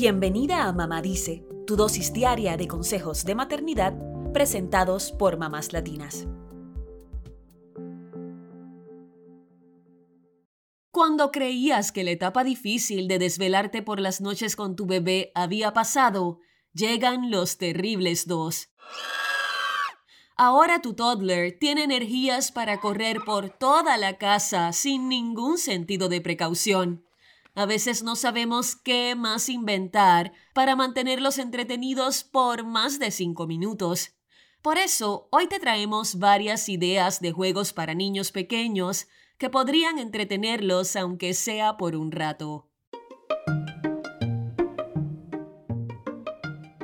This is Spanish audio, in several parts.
Bienvenida a Mamá Dice, tu dosis diaria de consejos de maternidad presentados por mamás latinas. Cuando creías que la etapa difícil de desvelarte por las noches con tu bebé había pasado, llegan los terribles dos. Ahora tu toddler tiene energías para correr por toda la casa sin ningún sentido de precaución. A veces no sabemos qué más inventar para mantenerlos entretenidos por más de cinco minutos. Por eso, hoy te traemos varias ideas de juegos para niños pequeños que podrían entretenerlos aunque sea por un rato.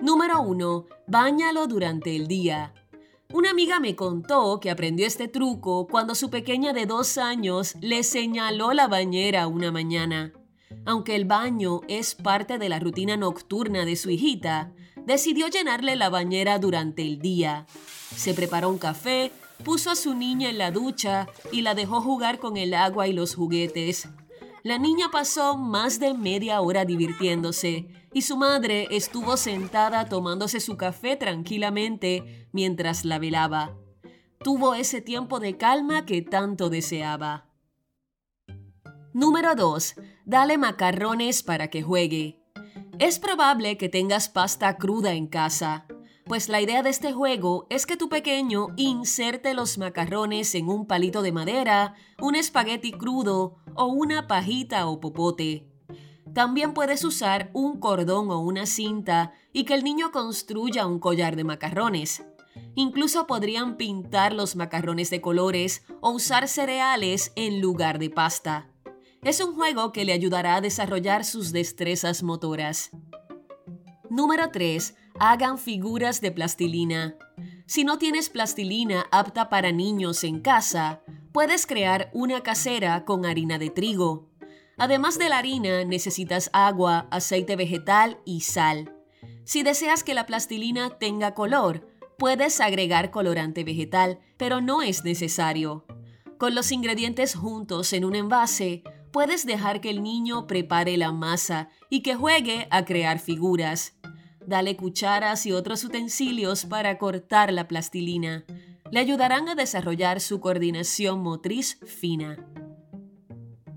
Número 1. Báñalo durante el día. Una amiga me contó que aprendió este truco cuando su pequeña de dos años le señaló la bañera una mañana. Aunque el baño es parte de la rutina nocturna de su hijita, decidió llenarle la bañera durante el día. Se preparó un café, puso a su niña en la ducha y la dejó jugar con el agua y los juguetes. La niña pasó más de media hora divirtiéndose y su madre estuvo sentada tomándose su café tranquilamente mientras la velaba. Tuvo ese tiempo de calma que tanto deseaba. Número 2. Dale macarrones para que juegue. Es probable que tengas pasta cruda en casa, pues la idea de este juego es que tu pequeño inserte los macarrones en un palito de madera, un espagueti crudo o una pajita o popote. También puedes usar un cordón o una cinta y que el niño construya un collar de macarrones. Incluso podrían pintar los macarrones de colores o usar cereales en lugar de pasta. Es un juego que le ayudará a desarrollar sus destrezas motoras. Número 3. Hagan figuras de plastilina. Si no tienes plastilina apta para niños en casa, puedes crear una casera con harina de trigo. Además de la harina, necesitas agua, aceite vegetal y sal. Si deseas que la plastilina tenga color, puedes agregar colorante vegetal, pero no es necesario. Con los ingredientes juntos en un envase, puedes dejar que el niño prepare la masa y que juegue a crear figuras. Dale cucharas y otros utensilios para cortar la plastilina. Le ayudarán a desarrollar su coordinación motriz fina.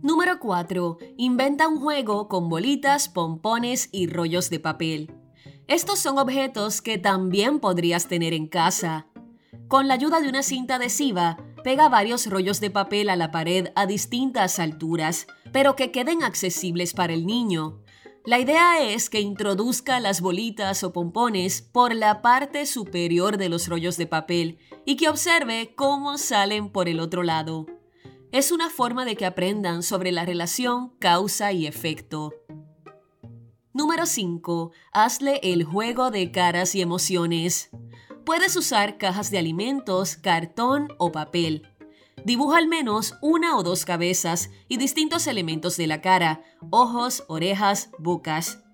Número 4. Inventa un juego con bolitas, pompones y rollos de papel. Estos son objetos que también podrías tener en casa. Con la ayuda de una cinta adhesiva, pega varios rollos de papel a la pared a distintas alturas, pero que queden accesibles para el niño. La idea es que introduzca las bolitas o pompones por la parte superior de los rollos de papel y que observe cómo salen por el otro lado. Es una forma de que aprendan sobre la relación causa y efecto. Número 5. Hazle el juego de caras y emociones. Puedes usar cajas de alimentos, cartón o papel. Dibuja al menos una o dos cabezas y distintos elementos de la cara, ojos, orejas, bocas.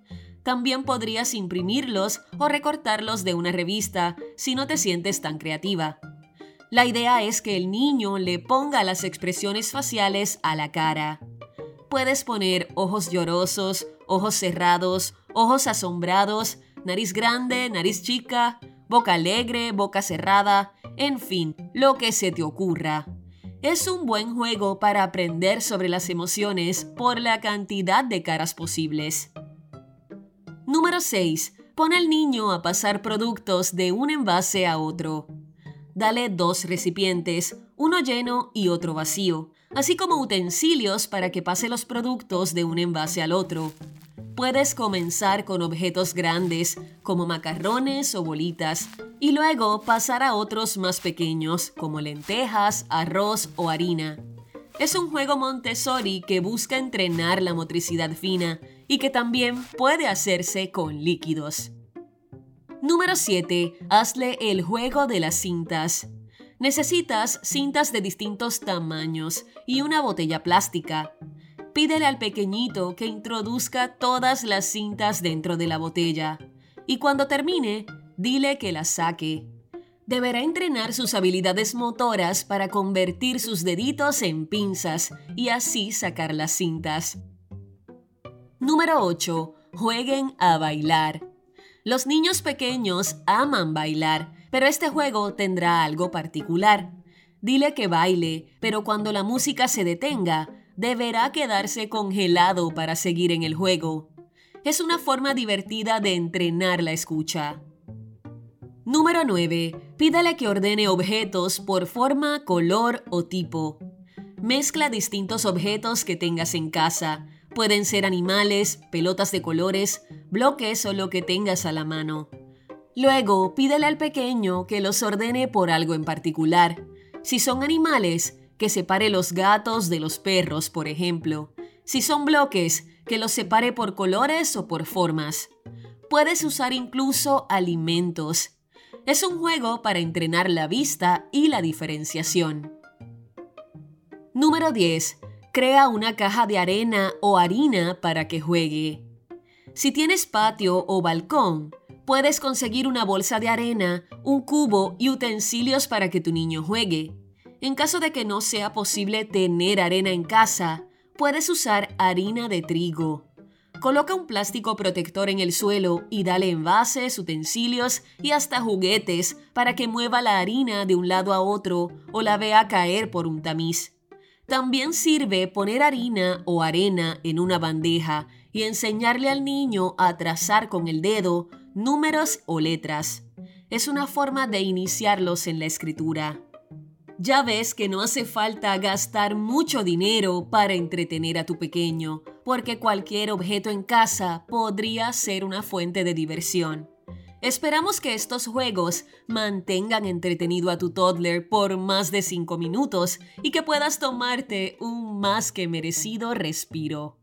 También podrías imprimirlos o recortarlos de una revista si no te sientes tan creativa. La idea es que el niño le ponga las expresiones faciales a la cara. Puedes poner ojos llorosos, ojos cerrados, ojos asombrados, nariz grande, nariz chica, boca alegre, boca cerrada, en fin, lo que se te ocurra. Es un buen juego para aprender sobre las emociones por la cantidad de caras posibles. Número 6. Pon al niño a pasar productos de un envase a otro. Dale dos recipientes, uno lleno y otro vacío, así como utensilios para que pase los productos de un envase al otro. Puedes comenzar con objetos grandes como macarrones o bolitas y luego pasar a otros más pequeños como lentejas, arroz o harina. Es un juego Montessori que busca entrenar la motricidad fina y que también puede hacerse con líquidos. Número 7. Hazle el juego de las cintas. Necesitas cintas de distintos tamaños y una botella plástica. Pídele al pequeñito que introduzca todas las cintas dentro de la botella y cuando termine, dile que las saque. Deberá entrenar sus habilidades motoras para convertir sus deditos en pinzas y así sacar las cintas. Número 8. jueguen a bailar. Los niños pequeños aman bailar, pero este juego tendrá algo particular. Dile que baile, pero cuando la música se detenga, deberá quedarse congelado para seguir en el juego. Es una forma divertida de entrenar la escucha. Número 9. Pídale que ordene objetos por forma, color o tipo. Mezcla distintos objetos que tengas en casa. Pueden ser animales, pelotas de colores, bloques o lo que tengas a la mano. Luego, pídele al pequeño que los ordene por algo en particular. Si son animales, que separe los gatos de los perros, por ejemplo. Si son bloques, que los separe por colores o por formas. Puedes usar incluso alimentos. Es un juego para entrenar la vista y la diferenciación. Número 10. Crea una caja de arena o harina para que juegue. Si tienes patio o balcón, puedes conseguir una bolsa de arena, un cubo y utensilios para que tu niño juegue. En caso de que no sea posible tener arena en casa, puedes usar harina de trigo. Coloca un plástico protector en el suelo y dale envases, utensilios y hasta juguetes para que mueva la harina de un lado a otro o la vea caer por un tamiz. También sirve poner harina o arena en una bandeja y enseñarle al niño a trazar con el dedo números o letras. Es una forma de iniciarlos en la escritura. Ya ves que no hace falta gastar mucho dinero para entretener a tu pequeño, porque cualquier objeto en casa podría ser una fuente de diversión. Esperamos que estos juegos mantengan entretenido a tu toddler por más de 5 minutos y que puedas tomarte un más que merecido respiro.